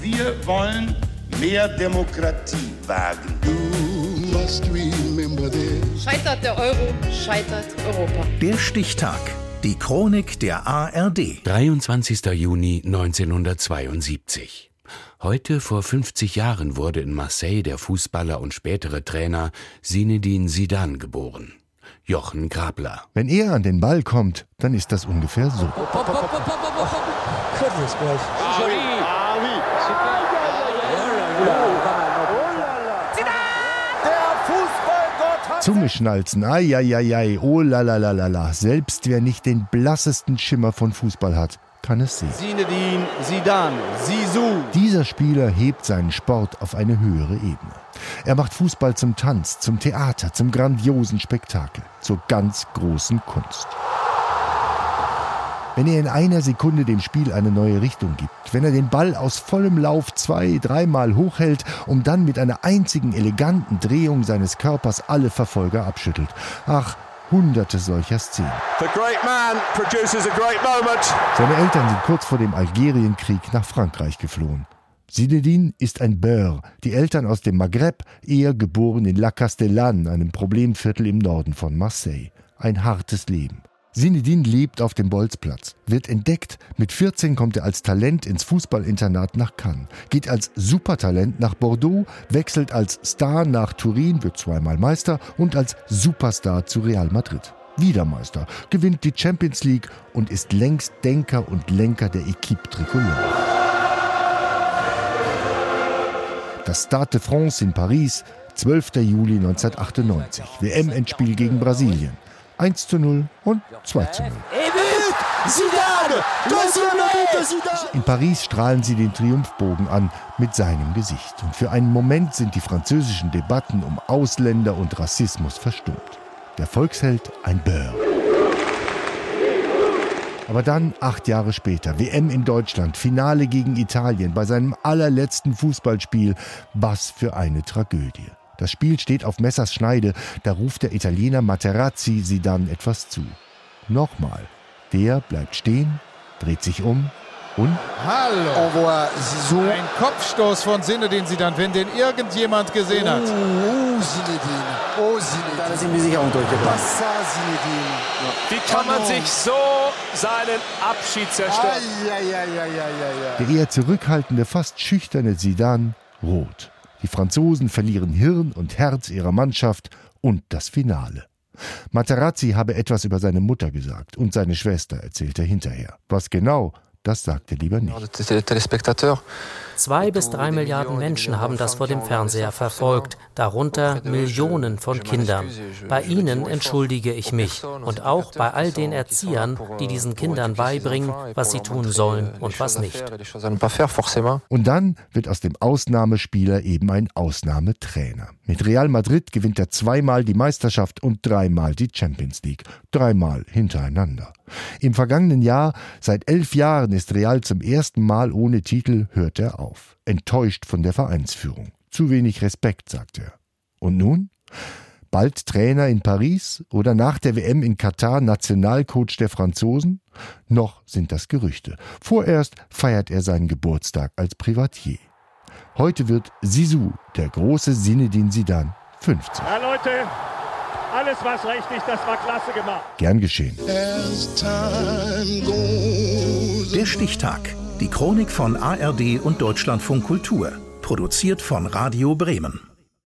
Wir wollen mehr Demokratie wagen. Scheitert der Euro, scheitert Europa. Der Stichtag. Die Chronik der ARD. 23. Juni 1972. Heute vor 50 Jahren wurde in Marseille der Fußballer und spätere Trainer Zinedine Zidane geboren. Jochen Grabler. Wenn er an den Ball kommt, dann ist das ungefähr so. Zunge schnalzen, ai, ai, ai, ai, oh la la la la la. Selbst wer nicht den blassesten Schimmer von Fußball hat, kann es sehen. Zinedine Zidane, Zizou. Dieser Spieler hebt seinen Sport auf eine höhere Ebene. Er macht Fußball zum Tanz, zum Theater, zum grandiosen Spektakel, zur ganz großen Kunst. Wenn er in einer Sekunde dem Spiel eine neue Richtung gibt, wenn er den Ball aus vollem Lauf zwei, dreimal hochhält, um dann mit einer einzigen eleganten Drehung seines Körpers alle Verfolger abschüttelt. Ach, hunderte solcher Szenen. Seine Eltern sind kurz vor dem Algerienkrieg nach Frankreich geflohen. Zinedine ist ein Beur, die Eltern aus dem Maghreb, eher geboren in La Castellane, einem Problemviertel im Norden von Marseille. Ein hartes Leben. Zinedine lebt auf dem Bolzplatz, wird entdeckt. Mit 14 kommt er als Talent ins Fußballinternat nach Cannes, geht als Supertalent nach Bordeaux, wechselt als Star nach Turin, wird zweimal Meister und als Superstar zu Real Madrid. Wieder Meister, gewinnt die Champions League und ist längst Denker und Lenker der Equipe Tricolore. Das Stade de France in Paris, 12. Juli 1998, WM-Endspiel gegen Brasilien. 1 zu 0 und 2 zu 0. In Paris strahlen sie den Triumphbogen an mit seinem Gesicht. Und für einen Moment sind die französischen Debatten um Ausländer und Rassismus verstummt. Der Volksheld ein Bör. Aber dann, acht Jahre später, WM in Deutschland, Finale gegen Italien, bei seinem allerletzten Fußballspiel. Was für eine Tragödie. Das Spiel steht auf Messers Schneide, da ruft der Italiener Materazzi sie dann etwas zu. Nochmal. Der bleibt stehen, dreht sich um und Hallo. Ein Kopfstoß von Sinedin Sidan, wenn den irgendjemand gesehen hat. Oh, Sinedin. Oh, Sinedin. Da sind wir sicher auch durchgebracht. Wie kann man sich so seinen Abschied zerstören? Der eher zurückhaltende, fast schüchterne Sidan rot. Die Franzosen verlieren Hirn und Herz ihrer Mannschaft und das Finale. Materazzi habe etwas über seine Mutter gesagt und seine Schwester, erzählt er hinterher. Was genau, das sagt er lieber nicht. Zwei bis drei Milliarden Menschen haben das vor dem Fernseher verfolgt, darunter Millionen von Kindern. Bei ihnen entschuldige ich mich und auch bei all den Erziehern, die diesen Kindern beibringen, was sie tun sollen und was nicht. Und dann wird aus dem Ausnahmespieler eben ein Ausnahmetrainer. Mit Real Madrid gewinnt er zweimal die Meisterschaft und dreimal die Champions League. Dreimal hintereinander. Im vergangenen Jahr, seit elf Jahren, ist Real zum ersten Mal ohne Titel, hört er auf. Enttäuscht von der Vereinsführung. Zu wenig Respekt, sagt er. Und nun? Bald Trainer in Paris oder nach der WM in Katar Nationalcoach der Franzosen? Noch sind das Gerüchte. Vorerst feiert er seinen Geburtstag als Privatier. Heute wird Sisu, der große Sinedin Sidan, 50. Ja, Leute, alles was richtig, das war klasse gemacht. Gern geschehen. Der Stichtag. Die Chronik von ARD und Deutschlandfunk Kultur. Produziert von Radio Bremen.